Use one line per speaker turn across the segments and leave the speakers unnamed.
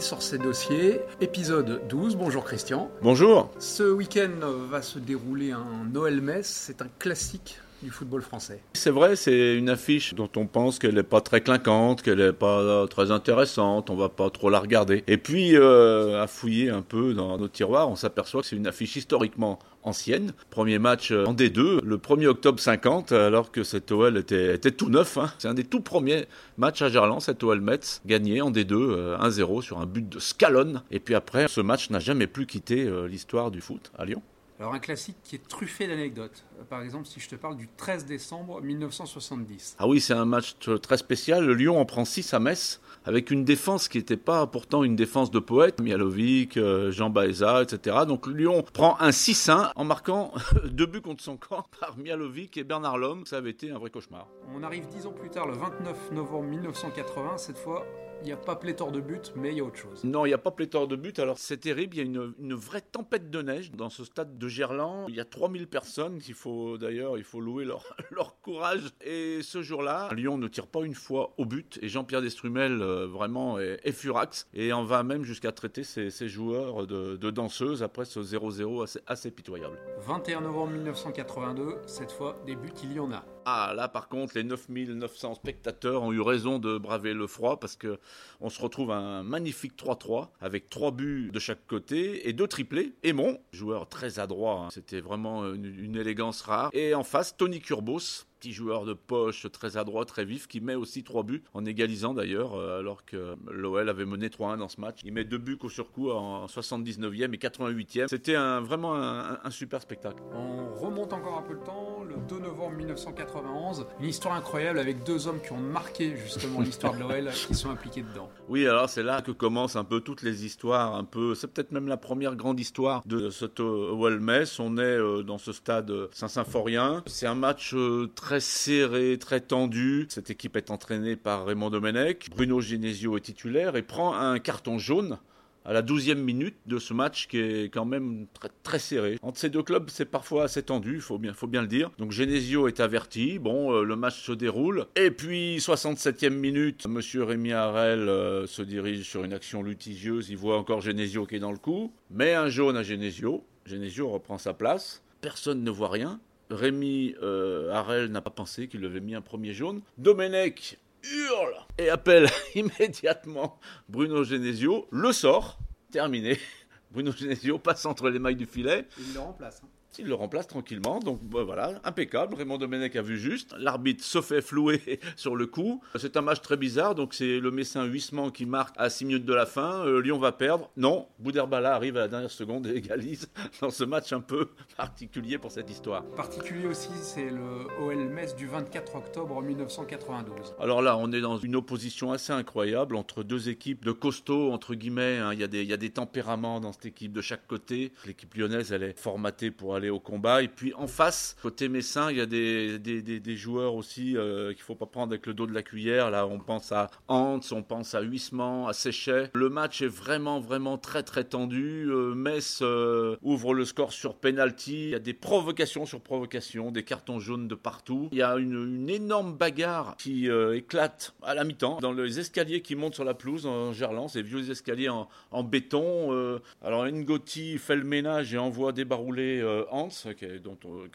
Sort ses dossiers, épisode 12. Bonjour Christian.
Bonjour.
Ce week-end va se dérouler un Noël-Metz. C'est un classique du football français.
C'est vrai, c'est une affiche dont on pense qu'elle n'est pas très clinquante, qu'elle n'est pas très intéressante, on va pas trop la regarder. Et puis, euh, à fouiller un peu dans nos tiroirs, on s'aperçoit que c'est une affiche historiquement ancienne. Premier match euh, en D2, le 1er octobre 50, alors que cet OL était, tout neuf. Hein. C'est un des tout premiers matchs à Gerland, cet OL Metz, gagné en D2, 1-0 euh, sur un but de Scalon. Et puis après, ce match n'a jamais plus quitté l'histoire du foot à Lyon.
Alors un classique qui est truffé d'anecdotes. Euh, par exemple, si je te parle du 13 décembre 1970.
Ah oui, c'est un match très spécial. Le Lyon en prend 6 à Metz, avec une défense qui n'était pas pourtant une défense de poète. Mialovic, euh, Jean Baeza, etc. Donc Lyon prend un 6-1 en marquant deux buts contre son camp par Mialovic et Bernard Lhomme. Ça avait été un vrai cauchemar.
On arrive dix ans plus tard, le 29 novembre 1980. Cette fois, il n'y a pas pléthore de buts, mais il y a autre chose.
Non, il n'y a pas pléthore de buts. Alors c'est terrible, il y a une, une, vraie tempête de neige dans ce stade de Gerland. Il y a 3000 personnes, il faut d'ailleurs, il faut louer leur, leur courage. Et ce jour-là, Lyon ne tire pas une fois au but. Et Jean-Pierre Destrumel, euh, vraiment, est, furax. Et en va même jusqu'à traiter ses, ses joueurs de, de, danseuses après ce 0-0 assez, assez pitoyable.
21 novembre 1982, cette fois, des buts, il y en a.
Ah là par contre les 9900 spectateurs ont eu raison de braver le froid parce que on se retrouve un magnifique 3-3 avec trois buts de chaque côté et deux triplés. Aimon, joueur très adroit, hein. c'était vraiment une, une élégance rare. Et en face Tony Kurbos, petit joueur de poche très adroit, très vif, qui met aussi trois buts, en égalisant d'ailleurs, euh, alors que l'OL avait mené 3-1 dans ce match. Il met deux buts au surcoup en 79e et 88e. C'était un, vraiment un, un, super spectacle.
On remonte encore un peu le temps, le 2 novembre 1991, une histoire incroyable avec deux hommes qui ont marqué justement l'histoire de l'OL, qui sont impliqués dedans.
Oui, alors c'est là que commencent un peu toutes les histoires, un peu, c'est peut-être même la première grande histoire de cet OL Metz. On est euh, dans ce stade Saint-Symphorien. C'est un match euh, très très serré, très tendu. Cette équipe est entraînée par Raymond Domenech. Bruno Genesio est titulaire et prend un carton jaune à la 12e minute de ce match qui est quand même très, serré. Entre ces deux clubs, c'est parfois assez tendu, il faut bien, faut bien le dire. Donc Genesio est averti, bon, euh, le match se déroule. Et puis, 67e minute, Monsieur Rémi Harel euh, se dirige sur une action litigieuse, il voit encore Genesio qui est dans le coup, met un jaune à Genesio. Genesio reprend sa place, personne ne voit rien. Rémi euh, Harel n'a pas pensé qu'il avait mis un premier jaune. Domenech hurle et appelle immédiatement Bruno Genesio, le sort, terminé. Bruno Genesio passe entre les mailles du filet.
il le remplace. Hein.
Il le remplace tranquillement, donc bah, voilà, impeccable. Raymond Domenech a vu juste. L'arbitre se fait flouer sur le coup. C'est un match très bizarre, donc c'est le Messin Huissement qui marque à 6 minutes de la fin. Euh, Lyon va perdre. Non, Bouderbala arrive à la dernière seconde et égalise dans ce match un peu particulier pour cette histoire.
Particulier aussi, c'est le OL Metz du 24 octobre 1992.
Alors là, on est dans une opposition assez incroyable entre deux équipes de costauds, entre guillemets. Hein. Il, y a des, il y a des tempéraments dans cette équipe de chaque côté. L'équipe lyonnaise, elle est formatée pour aller au combat. Et puis en face, côté Messin, il y a des, des, des, joueurs aussi euh, qu'il faut pas prendre avec le dos de la cuillère. Là, on pense à Hans, on pense à Huisman, à Séchet. Le match est vraiment, vraiment très, très tendu. Euh, Metz euh, ouvre le score sur penalty. Il y a des provocations sur provocations, des cartons jaunes de partout. Il y a une, énorme bagarre qui éclate à la mi-temps dans les escaliers qui montent sur la pelouse en Gerland, ces vieux escaliers en, en béton. alors Ngoti fait le ménage et envoie débarrouler Hans qui,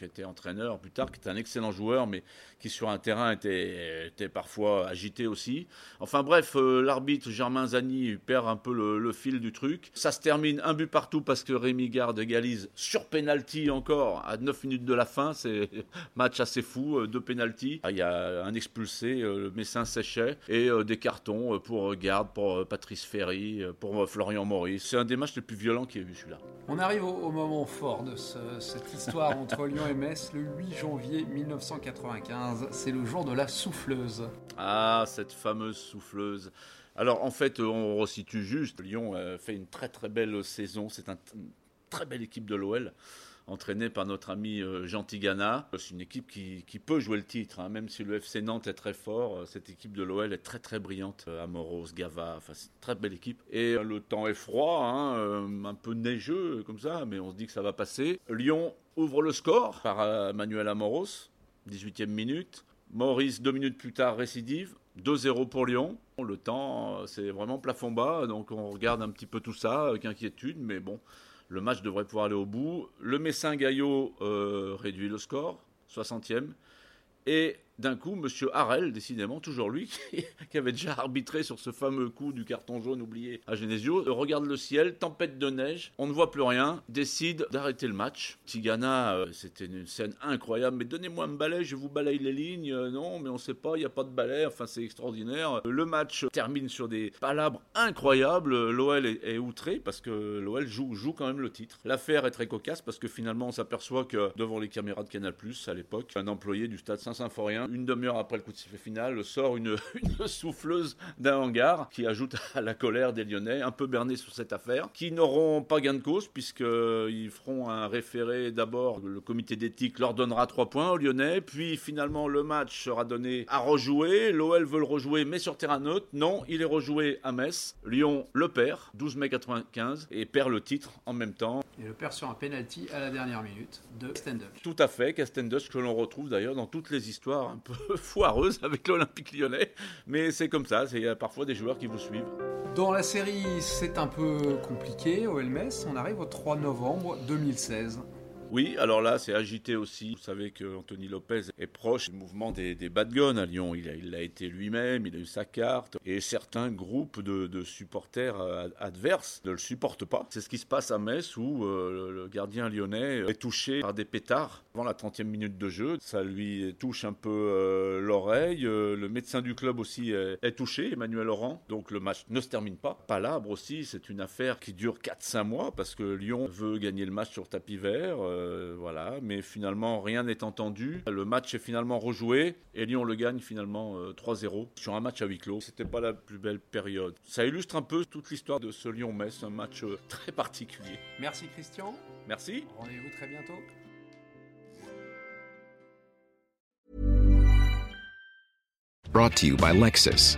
était entraîneur plus tard, qui était un excellent joueur, mais qui sur un terrain était, parfois agité aussi. Enfin bref, euh, l'arbitre Germain Zani perd un peu le, fil du truc. Ça se termine un but partout parce que Rémi Garde égalise sur penalty encore à 9 minutes de la fin. C'est match assez fou, euh, deux penalty. Ah, il y a un expulsé, euh, le Messin Séchet, et des cartons pour Garde, pour Patrice Ferry, pour Florian Maurice. C'est un des matchs les plus violents qu'il y ait eu celui-là.
On arrive au moment fort de ce cette histoire entre Lyon et Metz le 8 janvier 1995. C'est le jour de la souffleuse.
Ah, cette fameuse souffleuse. Alors en fait, on resitue juste. Lyon a fait une très très belle saison. C'est une très belle équipe de l'OL entraîné par notre ami euh, Jean Tigana. C'est une équipe qui, peut jouer le titre, hein. même si le FC Nantes est très fort. Euh, cette équipe de l'OL est très très brillante. Euh, Amoros, Gava, enfin c'est une très belle équipe. Et le temps est froid, hein, un peu neigeux comme ça, mais on se dit que ça va passer. Lyon ouvre le score par Manuel Amoros, 18e minute. Maurice, deux minutes plus tard, récidive. 2-0 pour Lyon. Le temps, c'est vraiment plafond bas, donc on regarde un petit peu tout ça avec inquiétude, mais bon, le match devrait pouvoir aller au bout. Le Messin Gaillot euh, réduit le score, 60e. Et d'un coup, Monsieur Harel, décidément, toujours lui, qui avait déjà arbitré sur ce fameux coup du carton jaune oublié à Genesio, regarde le ciel, tempête de neige, on ne voit plus rien, décide d'arrêter le match. Tigana, euh, c'était une scène incroyable, mais donnez-moi un balai, je vous balaye les lignes. Euh, non, mais on ne sait pas, il n'y a pas de balai, enfin c'est extraordinaire. Le match termine sur des palabres incroyables. L'OL est, outré parce que l'OL joue, joue quand même le titre. L'affaire est très cocasse parce que finalement on s'aperçoit que devant les caméras de Canal+, à l'époque, un employé du stade Saint-Symphorien une demi-heure après le coup de sifflet final, sort une, souffleuse d'un hangar qui ajoute à la colère des Lyonnais, un peu bernés sur cette affaire, qui n'auront pas gain de cause puisqu'ils feront un référé d'abord, le comité d'éthique leur donnera trois points aux Lyonnais, puis finalement le match sera donné à rejouer, l'OL veut le rejouer mais sur terrain neutre, non, il est rejoué à Metz, Lyon le perd, 12 mai 95, et perd le titre en même temps.
Et le perd sur un penalty à la dernière minute de Stendhal.
Tout à fait, Castendush que l'on retrouve d'ailleurs dans toutes les histoires un peu foireuse avec l'Olympique lyonnais, mais c'est comme ça, il y a parfois des joueurs qui vous suivent.
Dans la série, c'est un peu compliqué au Metz, on arrive au 3 novembre 2016.
Oui, alors là, c'est agité aussi. Vous savez que Anthony Lopez est proche du mouvement des, bad guns à Lyon. Il l'a été lui-même, il a eu sa carte. Et certains groupes de, supporters euh, adverses ne le supportent pas. C'est ce qui se passe à Metz où euh, le gardien lyonnais est touché par des pétards avant la 30e minute de jeu. Ça lui touche un peu euh, l'oreille. le médecin du club aussi est, touché, Emmanuel Laurent. Donc le match ne se termine pas. Palabre aussi, c'est une affaire qui dure 4-5 mois parce que Lyon veut gagner le match sur tapis vert. Voilà, mais finalement rien n'est entendu. Le match est finalement rejoué et Lyon le gagne finalement 3-0 euh, sur un match à huis clos. C'était pas la plus belle période. Ça illustre un peu toute l'histoire de ce Lyon-Metz, un match euh, très particulier.
Merci Christian.
Merci.
Rendez-vous très bientôt.
Brought to you by Lexus.